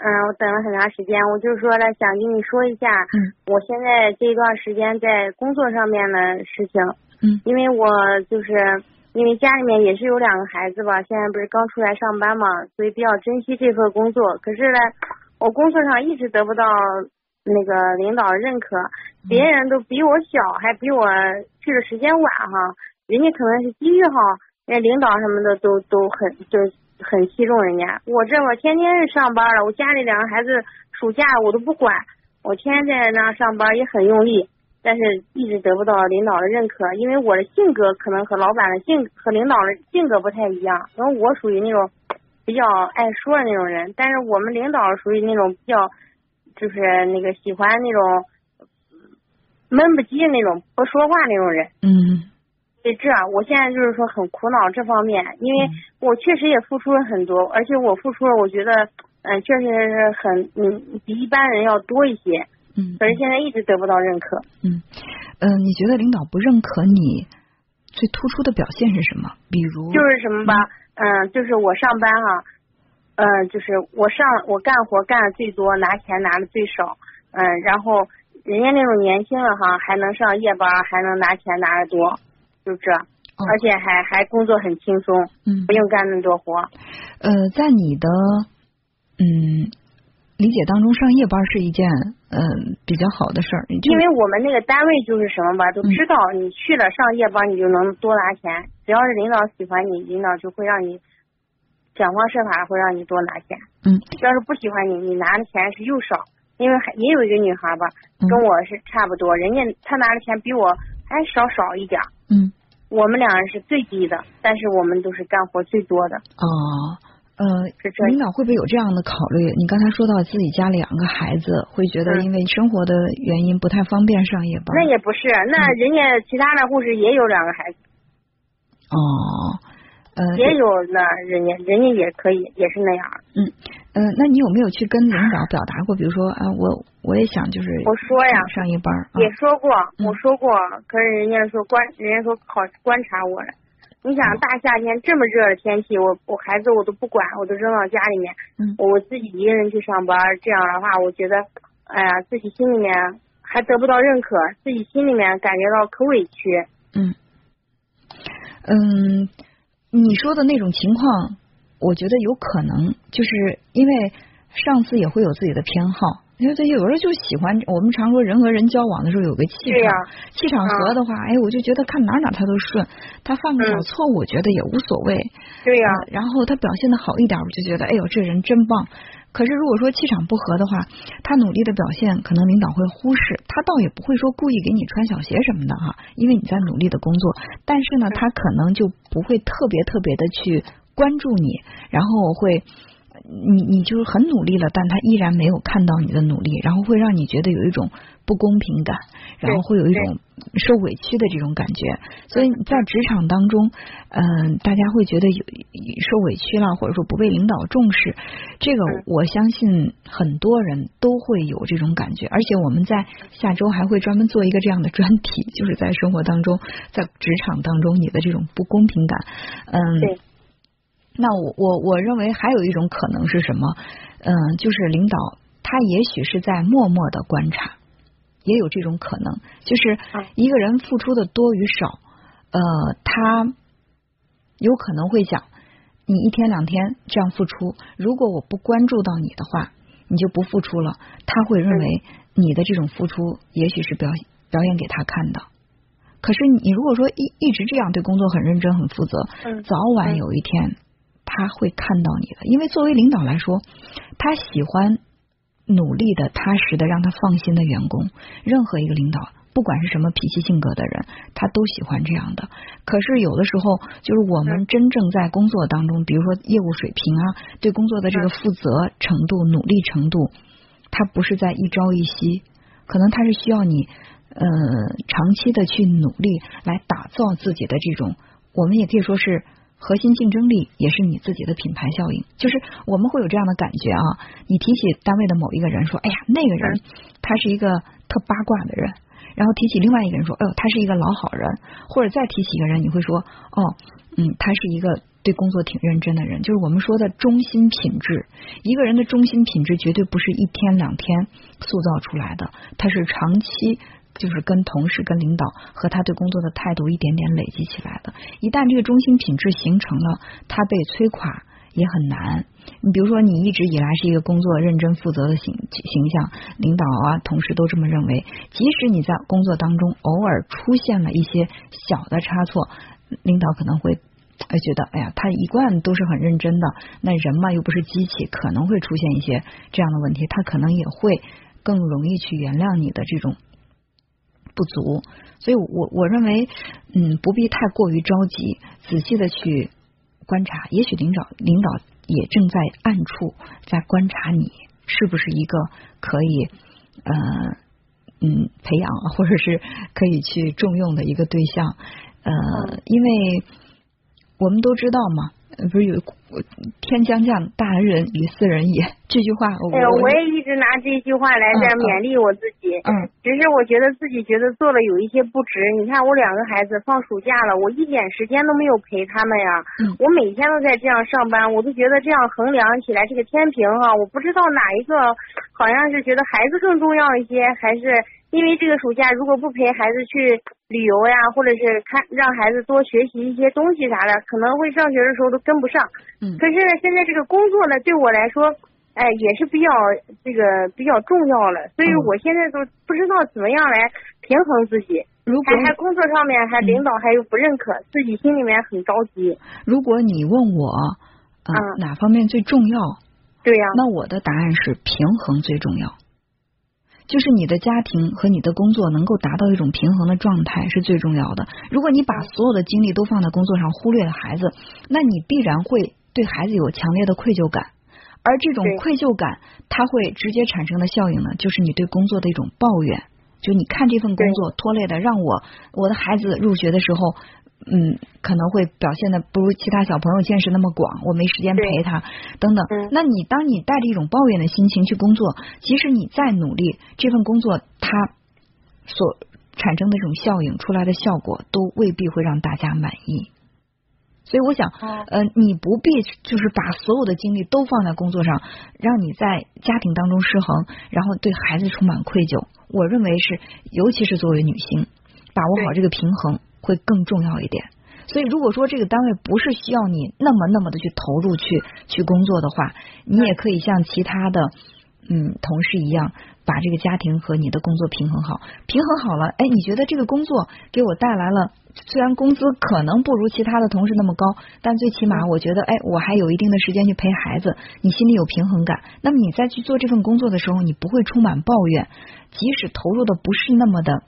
嗯，我等了很长时间，我就说了想跟你说一下，嗯，我现在这段时间在工作上面的事情，嗯，因为我就是因为家里面也是有两个孩子吧，现在不是刚出来上班嘛，所以比较珍惜这份工作。可是呢，我工作上一直得不到那个领导认可，别人都比我小，还比我去的时间晚哈，人家可能是机遇好，人家领导什么的都都很就。很器重人家，我这我天天上班了，我家里两个孩子暑假我都不管，我天天在那上班也很用力，但是一直得不到领导的认可，因为我的性格可能和老板的性和领导的性格不太一样，然后我属于那种比较爱说的那种人，但是我们领导属于那种比较就是那个喜欢那种闷不叽那种不说话那种人，嗯。对，这我现在就是说很苦恼这方面，因为我确实也付出了很多，而且我付出了，我觉得嗯，确实是很嗯，比一般人要多一些。嗯。可是现在一直得不到认可。嗯嗯，你觉得领导不认可你最突出的表现是什么？比如就是什么吧，嗯，就是我上班哈，嗯，就是我上我干活干的最多，拿钱拿的最少，嗯，然后人家那种年轻的哈，还能上夜班，还能拿钱拿的多。就这，而且还还工作很轻松，嗯，不用干那么多活。呃，在你的嗯理解当中，上夜班是一件嗯比较好的事儿，因为我们那个单位就是什么吧，都知道你去了上夜班，你就能多拿钱。只要是领导喜欢你，领导就会让你想方设法会让你多拿钱。嗯，要是不喜欢你，你拿的钱是又少。因为还也有一个女孩吧，跟我是差不多，人家她拿的钱比我还少少一点。嗯。我们两人是最低的，但是我们都是干活最多的。哦，呃，领导会不会有这样的考虑？你刚才说到自己家里两个孩子，会觉得因为生活的原因不太方便上夜班。那也不是，那人家其他的护士也有两个孩子。哦。呃，也有那人家，人家也可以，也是那样。嗯，呃，那你有没有去跟领导表达过？比如说啊，我我也想就是我说呀，上一班也说过，我说过，可是人家说观，人家说考观察我了。你想大夏天这么热的天气，我我孩子我都不管，我都扔到家里面，我自己一个人去上班，这样的话，我觉得，哎呀，自己心里面还得不到认可，自己心里面感觉到可委屈。嗯嗯。你说的那种情况，我觉得有可能，就是因为上司也会有自己的偏好，因为他有时候就喜欢我们常说人和人交往的时候有个气场，气场合的话，哎，我就觉得看哪哪他都顺，他犯个小错误，我觉得也无所谓。对呀，然后他表现的好一点，我就觉得，哎呦，这人真棒。可是如果说气场不合的话，他努力的表现可能领导会忽视，他倒也不会说故意给你穿小鞋什么的哈，因为你在努力的工作，但是呢，他可能就不会特别特别的去关注你，然后会。你你就是很努力了，但他依然没有看到你的努力，然后会让你觉得有一种不公平感，然后会有一种受委屈的这种感觉。所以在职场当中，嗯，大家会觉得有受委屈了，或者说不被领导重视，这个我相信很多人都会有这种感觉。而且我们在下周还会专门做一个这样的专题，就是在生活当中，在职场当中你的这种不公平感，嗯。那我我我认为还有一种可能是什么？嗯，就是领导他也许是在默默的观察，也有这种可能。就是一个人付出的多与少，呃，他有可能会想，你一天两天这样付出，如果我不关注到你的话，你就不付出了。他会认为你的这种付出，也许是表表演给他看的。可是你如果说一一直这样对工作很认真、很负责，早晚有一天。他会看到你的，因为作为领导来说，他喜欢努力的、踏实的、让他放心的员工。任何一个领导，不管是什么脾气性格的人，他都喜欢这样的。可是有的时候，就是我们真正在工作当中，比如说业务水平啊，对工作的这个负责程度、努力程度，他不是在一朝一夕，可能他是需要你呃长期的去努力来打造自己的这种，我们也可以说是。核心竞争力也是你自己的品牌效应，就是我们会有这样的感觉啊。你提起单位的某一个人，说：“哎呀，那个人他是一个特八卦的人。”然后提起另外一个人，说：“哎呦，他是一个老好人。”或者再提起一个人，你会说：“哦，嗯，他是一个对工作挺认真的人，就是我们说的中心品质。一个人的中心品质绝对不是一天两天塑造出来的，他是长期就是跟同事、跟领导和他对工作的态度一点点累积起来的。一旦这个中心品质形成了，他被摧垮也很难。你比如说，你一直以来是一个工作认真负责的形形象，领导啊、同事都这么认为。即使你在工作当中偶尔出现了一些小的差错，领导可能会哎觉得，哎呀，他一贯都是很认真的。那人嘛，又不是机器，可能会出现一些这样的问题，他可能也会更容易去原谅你的这种不足。所以我我认为，嗯，不必太过于着急，仔细的去观察。也许领导领导。也正在暗处在观察你是不是一个可以呃嗯培养或者是可以去重用的一个对象呃，因为我们都知道嘛。不是有天将降大任于斯人也这句话，哎呀，我也一直拿这句话来在勉励我自己。嗯，只是我觉得自己觉得做了有一些不值。你看我两个孩子放暑假了，我一点时间都没有陪他们呀。嗯，我每天都在这样上班，我都觉得这样衡量起来这个天平哈，我不知道哪一个好像是觉得孩子更重要一些，还是。因为这个暑假如果不陪孩子去旅游呀，或者是看让孩子多学习一些东西啥的，可能会上学的时候都跟不上。嗯。可是呢现在这个工作呢，对我来说，哎，也是比较这个比较重要了。所以我现在都不知道怎么样来平衡自己。如果还工作上面还领导还有不认可，自己心里面很着急。如果你问我，嗯，哪方面最重要？对呀。那我的答案是平衡最重要。就是你的家庭和你的工作能够达到一种平衡的状态是最重要的。如果你把所有的精力都放在工作上，忽略了孩子，那你必然会对孩子有强烈的愧疚感。而这种愧疚感，它会直接产生的效应呢，就是你对工作的一种抱怨。就你看这份工作拖累的，让我我的孩子入学的时候。嗯，可能会表现的不如其他小朋友见识那么广，我没时间陪他，等等。那你当你带着一种抱怨的心情去工作，即使你再努力，这份工作它所产生的这种效应出来的效果，都未必会让大家满意。所以我想，呃，你不必就是把所有的精力都放在工作上，让你在家庭当中失衡，然后对孩子充满愧疚。我认为是，尤其是作为女性，把握好这个平衡。会更重要一点，所以如果说这个单位不是需要你那么那么的去投入去去工作的话，你也可以像其他的嗯同事一样，把这个家庭和你的工作平衡好，平衡好了，哎，你觉得这个工作给我带来了，虽然工资可能不如其他的同事那么高，但最起码我觉得，哎，我还有一定的时间去陪孩子，你心里有平衡感，那么你再去做这份工作的时候，你不会充满抱怨，即使投入的不是那么的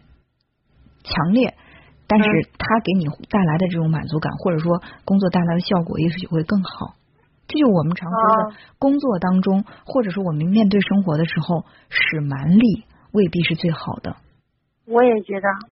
强烈。但是他给你带来的这种满足感，或者说工作带来的效果，也许会更好。这就我们常说的，工作当中，或者说我们面对生活的时候，使蛮力未必是最好的。我也觉得。